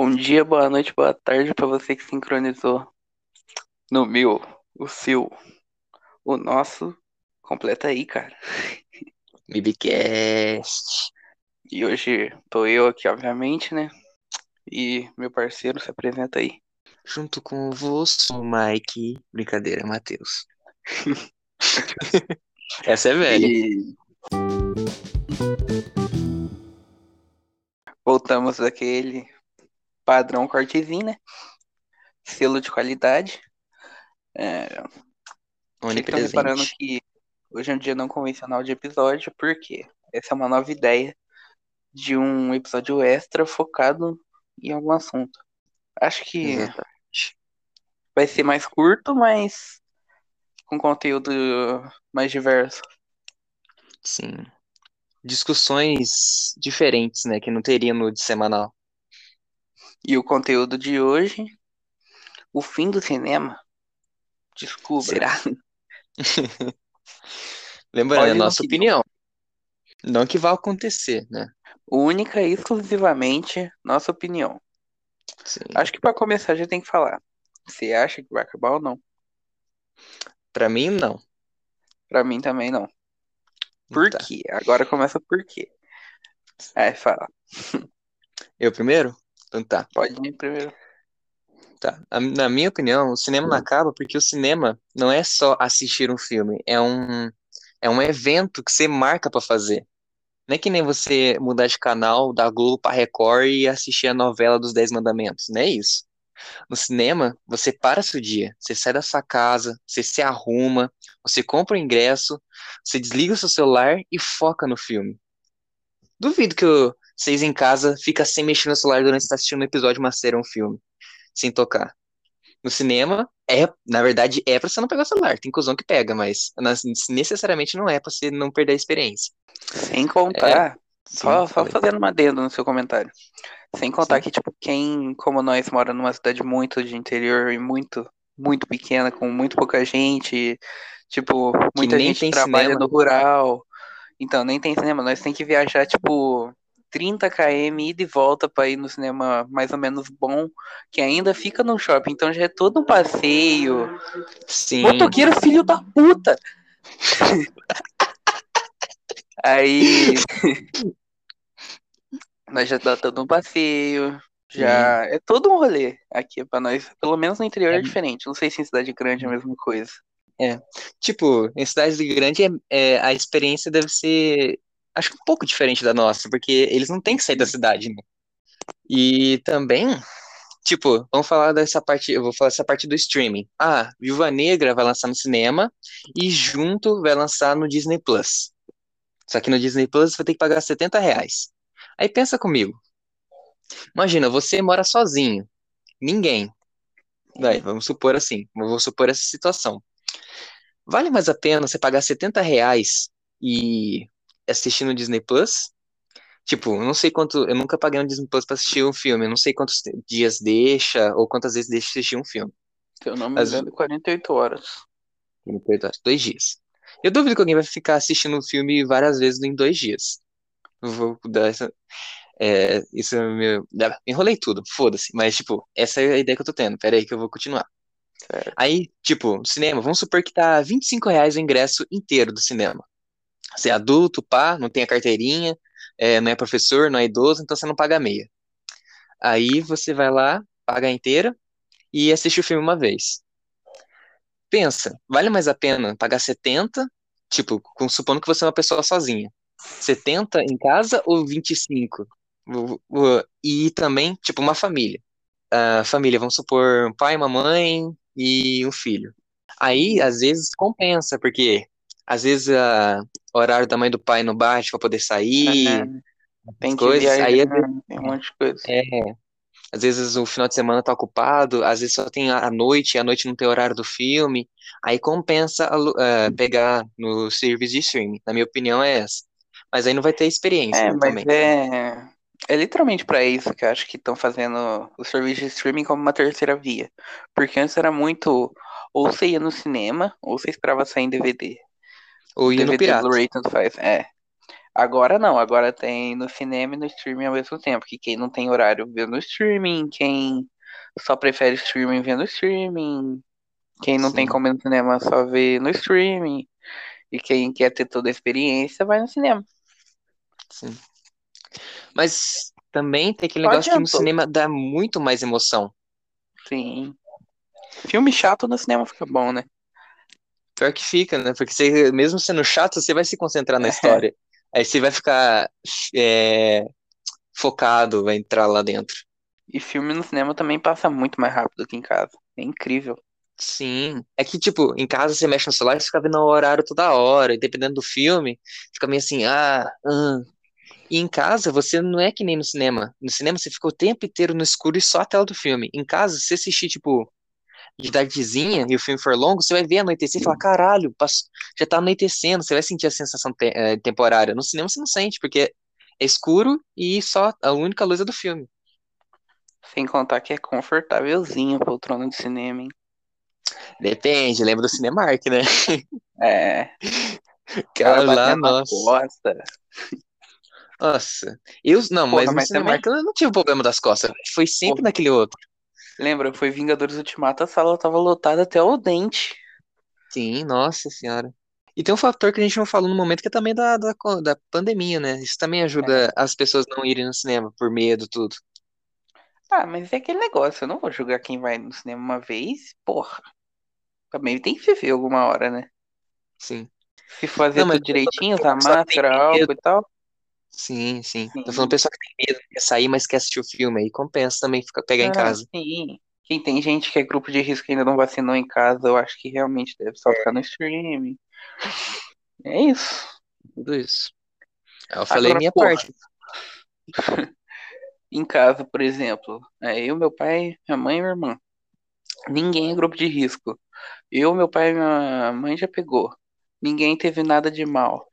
Bom dia, boa noite, boa tarde para você que sincronizou no meu, o seu, o nosso. Completa aí, cara. Mibicast. E hoje tô eu aqui, obviamente, né? E meu parceiro se apresenta aí. Junto com você, Mike. Brincadeira, Matheus. Essa é velha. E voltamos daquele padrão cortezinho, né? Selo de qualidade. É, estão reparando Onipresente. que hoje é um dia não convencional de episódio, porque essa é uma nova ideia de um episódio extra focado em algum assunto. Acho que Exatamente. vai ser mais curto, mas com conteúdo mais diverso. Sim. Discussões diferentes, né? Que não teria no de semanal. E o conteúdo de hoje, o fim do cinema. Descubra. Será? Lembrando, Olha é no nossa opinião. Não que vai acontecer, né? Única e exclusivamente nossa opinião. Sim. Acho que para começar já tem que falar. Você acha que vai acabar ou não? Pra mim, não. Pra mim também não. Por Tá. quê? Agora começa por quê. Aí fala. Eu primeiro? Então tá. Pode ir primeiro. Tá. Na minha opinião, o cinema não acaba porque o cinema não é só assistir um filme, é um, é um evento que você marca pra fazer. Não é que nem você mudar de canal da Globo pra Record e assistir a novela dos Dez Mandamentos, não é isso. No cinema, você para seu dia, você sai da sua casa, você se arruma, você compra o ingresso, você desliga o seu celular e foca no filme. Duvido que o- vocês em casa ficam sem mexer no celular durante que está assistindo um episódio, uma série um filme, sem tocar. No cinema, é, na verdade, é pra você não pegar o celular. Tem cuzão que pega, mas necessariamente não é pra você não perder a experiência. Sem contar, só, Sim, só fazendo uma adendo no seu comentário. Sem contar Sim. que, tipo, quem, como nós, mora numa cidade muito de interior e muito, muito pequena, com muito pouca gente, tipo, muita gente trabalha cinema. no rural, então nem tem cinema, nós tem que viajar, tipo, 30 km ida e volta pra ir no cinema mais ou menos bom, que ainda fica no shopping, então já é todo um passeio. Sim, Motoqueiro filho da puta! Aí. nós já tá todo um passeio. Já. É todo um rolê aqui pra nós. Pelo menos no interior é, É. diferente. Não sei se em cidade grande é a mesma coisa. tipo, em cidades grandes é, é, a experiência deve ser, acho que um pouco diferente da nossa, porque eles não têm que sair da cidade, né? E também, tipo, vamos falar dessa parte, eu vou falar dessa parte do streaming. Ah, Viúva Negra vai lançar no cinema e junto vai lançar no Disney Plus. Só que no Disney Plus você vai ter que pagar 70 reais. Aí pensa comigo. Imagina, você mora sozinho. Ninguém. Daí, vamos supor assim. Vou supor essa situação. Vale mais a pena você pagar 70 reais e assistir no Disney Plus? Tipo, eu não sei quanto. Eu nunca paguei no Disney Plus pra assistir um filme. Eu não sei quantos dias deixa ou quantas vezes deixa assistir um filme. Se eu não me Mas- engano, 48 horas. Filme por dois- dias. Eu duvido que alguém vai ficar assistindo um filme várias vezes em dois dias. Eu vou dar essa. É, isso é meu. Enrolei tudo, foda-se. Mas, tipo, essa é a ideia que eu tô tendo. Pera aí que eu vou continuar. Certo. Aí, tipo, cinema, vamos supor que tá 25 reais o ingresso inteiro do cinema. Você é adulto, pá, não tem a carteirinha, é, não é professor, não é idoso, então você não paga meia. Aí você vai lá, paga inteira e assiste o filme uma vez. Pensa, vale mais a pena pagar 70, tipo, supondo que você é uma pessoa sozinha. 70 em casa ou 25? O- o- E também, tipo, uma família. A família, vamos supor, um pai, uma mãe e um filho. Aí, às vezes, compensa, porque às vezes o horário da mãe do pai não bate pra poder sair, É, tem coisas, viajar, aí é- tem um monte de coisa. é, às vezes o final de semana tá ocupado, às vezes só tem a a noite, e a noite não tem horário do filme. Aí compensa eh, pegar no serviço de streaming. Na minha opinião é essa. Mas aí não vai ter experiência É, né, mas também. é. É literalmente pra isso que eu acho que estão fazendo o serviço de streaming como uma terceira via. Porque antes era muito. Ou você ia no cinema, ou você esperava sair em DVD. Ou ir no DVD, pirata. Blu-ray, tanto faz. É. Agora não, agora tem no cinema e no streaming ao mesmo tempo. Que quem não tem horário vê no streaming, quem só prefere streaming vê no streaming, quem não tem Sim. como ir no cinema só vê no streaming. E quem quer ter toda a experiência vai no cinema. Sim. Mas também tem aquele Só negócio que no cinema dá muito mais emoção. Sim. Filme chato no cinema fica bom, né? Pior que fica, né? Porque você, mesmo sendo chato, você vai se concentrar na história. Aí você vai ficar é, focado, vai entrar lá dentro. E filme no cinema também passa muito mais rápido que em casa. É incrível. Sim. É que, tipo, em casa você mexe no celular e fica vendo o horário toda hora. E dependendo do filme, fica meio assim, ah, ah. E em casa você não é que nem no cinema. No cinema você fica o tempo inteiro no escuro e só a tela do filme. Em casa, se você assistir, tipo, de tardezinha e o filme for longo, você vai ver anoitecer e falar, caralho, já tá anoitecendo. Você vai sentir a sensação te- eh, temporária. No cinema você não sente, porque é escuro e só a única luz é do filme. Sem contar que é confortávelzinho a poltrona de cinema, hein? Depende, lembra do Cinemark, né? É. Cara, lá, nossa. costa. Nossa. Eu, não, Porra, mas no mas Cinemark eu não tive problema das costas. Foi sempre Porra. naquele outro. Lembra, foi Vingadores Ultimato, a sala tava lotada até o dente. Sim, nossa senhora. E tem um fator que a gente não falou no momento, que é também da, da, da pandemia, né? Isso também ajuda as pessoas não irem no cinema por medo, tudo. Ah, mas é aquele negócio, eu não vou julgar quem vai no cinema uma vez, porra. Também tem que viver alguma hora, né? Sim. Se fazer Não, tudo direitinho, usar máscara, álcool e tal. Sim, sim. Tô Sim. falando pessoa que tem medo, quer sair, mas quer assistir o filme. Aí compensa também ficar, pegar em Ah, casa. sim. Quem tem gente que é grupo de risco que ainda não vacinou em casa, eu acho que realmente deve só ficar no streaming. É isso. Tudo isso. Eu falei Agora, minha porra, parte. em casa, por exemplo, é eu, meu pai, minha mãe e minha irmã. Ninguém é grupo de risco. Eu, meu pai e minha mãe já pegou. Ninguém teve nada de mal.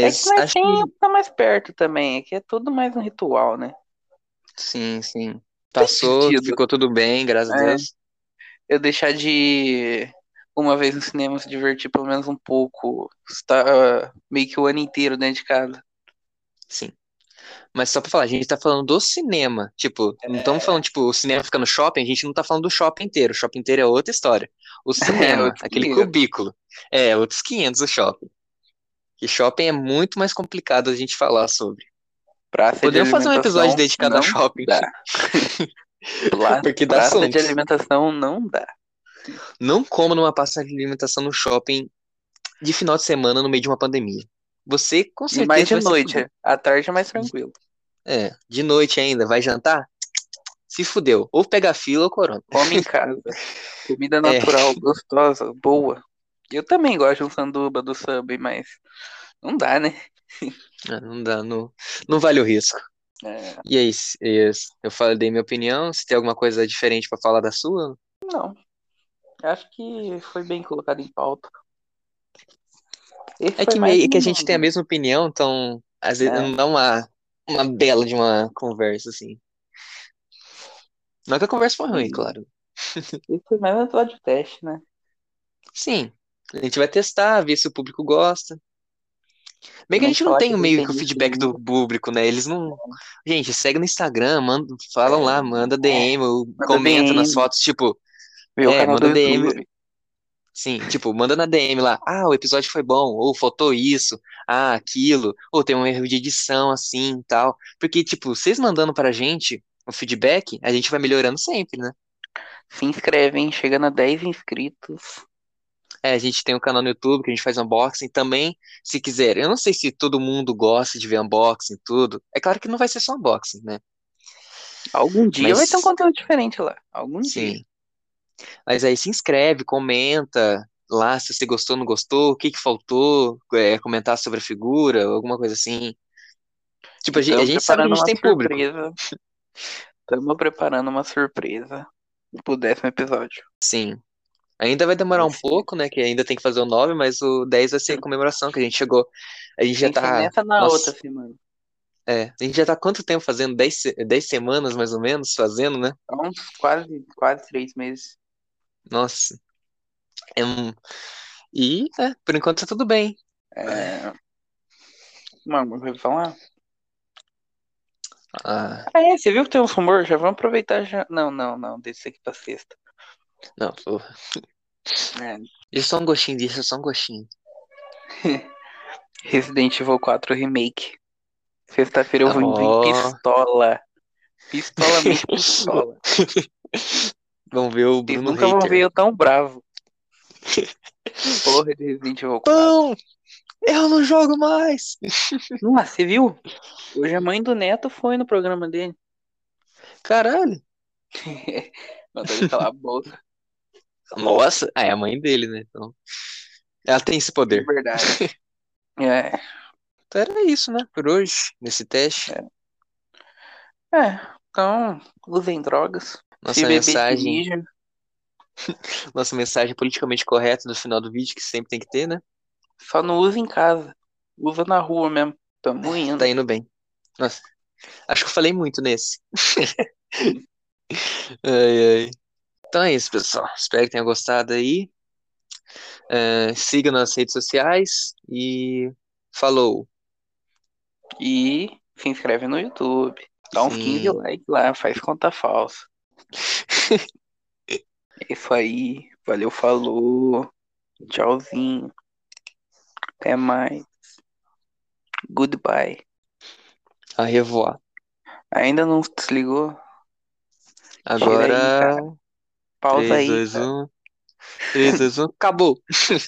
É que Mas acho que tem tá mais perto também, é que é tudo mais um ritual, né? sim, sim. Passou, ficou tudo bem, graças a É, Deus. eu deixar de uma vez no cinema se divertir pelo menos um pouco, estar meio que o ano inteiro dentro de casa. Sim. Mas só pra falar, a gente tá falando do cinema. Tipo, não estamos falando, tipo, o cinema fica no shopping, a gente não tá falando do shopping inteiro. O shopping inteiro é outra história. O É, cinema, outros aquele 500. cubículo, é outros 500 o shopping. E shopping é muito mais complicado a gente falar sobre. Praça de Podemos fazer um episódio dedicado a shopping, dá. Pla- porque dá Praça de assuntos. alimentação não dá. Não coma numa praça de alimentação no shopping de final de semana no meio de uma pandemia. Você com E mais de certeza noite, fuder. à tarde é mais tranquilo. É, de noite ainda, vai jantar? Se fudeu. Ou pega fila ou corona. Come em casa. Comida É, natural, gostosa, boa. Eu também gosto de um sanduba do Subway, mas não dá, né? ah, não dá, não, não vale o risco. É, E é isso, é isso. Eu falei, dei minha opinião. Se tem alguma coisa diferente pra falar da sua, não. Acho que foi bem colocado em pauta. Esse é que meio que a gente tem a mesma opinião, então às vezes É, não dá uma, uma bela de uma conversa assim. Não que a conversa foi ruim, claro. Esse foi mais um episódio de teste, né? Sim, a gente vai testar, ver se o público gosta. Bem que a gente não tem meio que o feedback do público, né? Eles não. Gente, segue no Instagram, manda, falam lá, manda É, DM, ou manda comenta nas fotos, tipo, o é, manda DM, YouTube. sim, tipo, manda na DM lá, ah, o episódio foi bom, ou faltou isso, ah, aquilo, ou tem um erro de edição assim e tal. Porque, tipo, vocês mandando pra gente o feedback, a gente vai melhorando sempre, né? Se inscreve, hein? Chegando a 10 inscritos. É, a gente tem um canal no YouTube que a gente faz unboxing também, se quiser. Eu não sei se todo mundo gosta de ver unboxing e tudo. É claro que não vai ser só unboxing, né? Algum dia vai ter um Mas, conteúdo diferente lá. Algum dia. sim. Mas aí se inscreve, comenta lá se você gostou, não gostou, o que que faltou, é, comentar sobre a figura, alguma coisa assim. Tipo, a gente, a gente sabe que a preparando gente uma tem público. surpresa. Estamos preparando uma surpresa pro décimo episódio. Sim. Ainda vai demorar um pouco, né? Que ainda tem que fazer o 9, mas o 10 vai ser comemoração, que a gente chegou. A gente já Tem que ser tá. na Nossa, outra semana. é. A gente já tá quanto tempo fazendo? 10, se- 10 semanas mais ou menos fazendo, né? Há uns quase, quase três meses. Nossa. É um... E, é, por enquanto tá tudo bem. É, Mano, vai falar? Ah, Ah, é, você viu que tem um rumor? Já vamos aproveitar já. Não, não, não, deixa aqui pra sexta. Não, porra. É, Deixa só um gostinho disso, só um gostinho. Resident Evil 4 Remake. Sexta-feira eu vou vir Ó. pistola. Pistolamente pistola. Vamos ver o Bruno nunca vão ver eu tão bravo. Porra de Resident Evil 4. Não! Eu não jogo mais! Nossa, você viu? Hoje a mãe do Neto foi no programa dele. Caralho! Mandou ele calar a boca. Nossa! Ah, é a mãe dele, né? Então. Ela tem esse poder. Verdade. É. Então era isso, né? Por hoje, nesse teste. É. Então, usem drogas. Nossa mensagem, nossa mensagem politicamente correta no final do vídeo, que sempre tem que ter, né? Só não usa em casa. Usa na rua mesmo. Tamo indo. Tá indo bem. Nossa, acho que eu falei muito nesse. Ai, ai. Então é isso, pessoal. Espero que tenham gostado aí. É, siga nas redes sociais e falou. E se inscreve no YouTube. Dá uns Sim. 15 likes lá, faz conta falsa. É isso aí. Valeu, falou. Tchauzinho. Até mais. Goodbye. A revoar. Ainda não desligou? Agora. Pausa 3, aí. 2, cara. 1. 3, 2, 1. Acabou.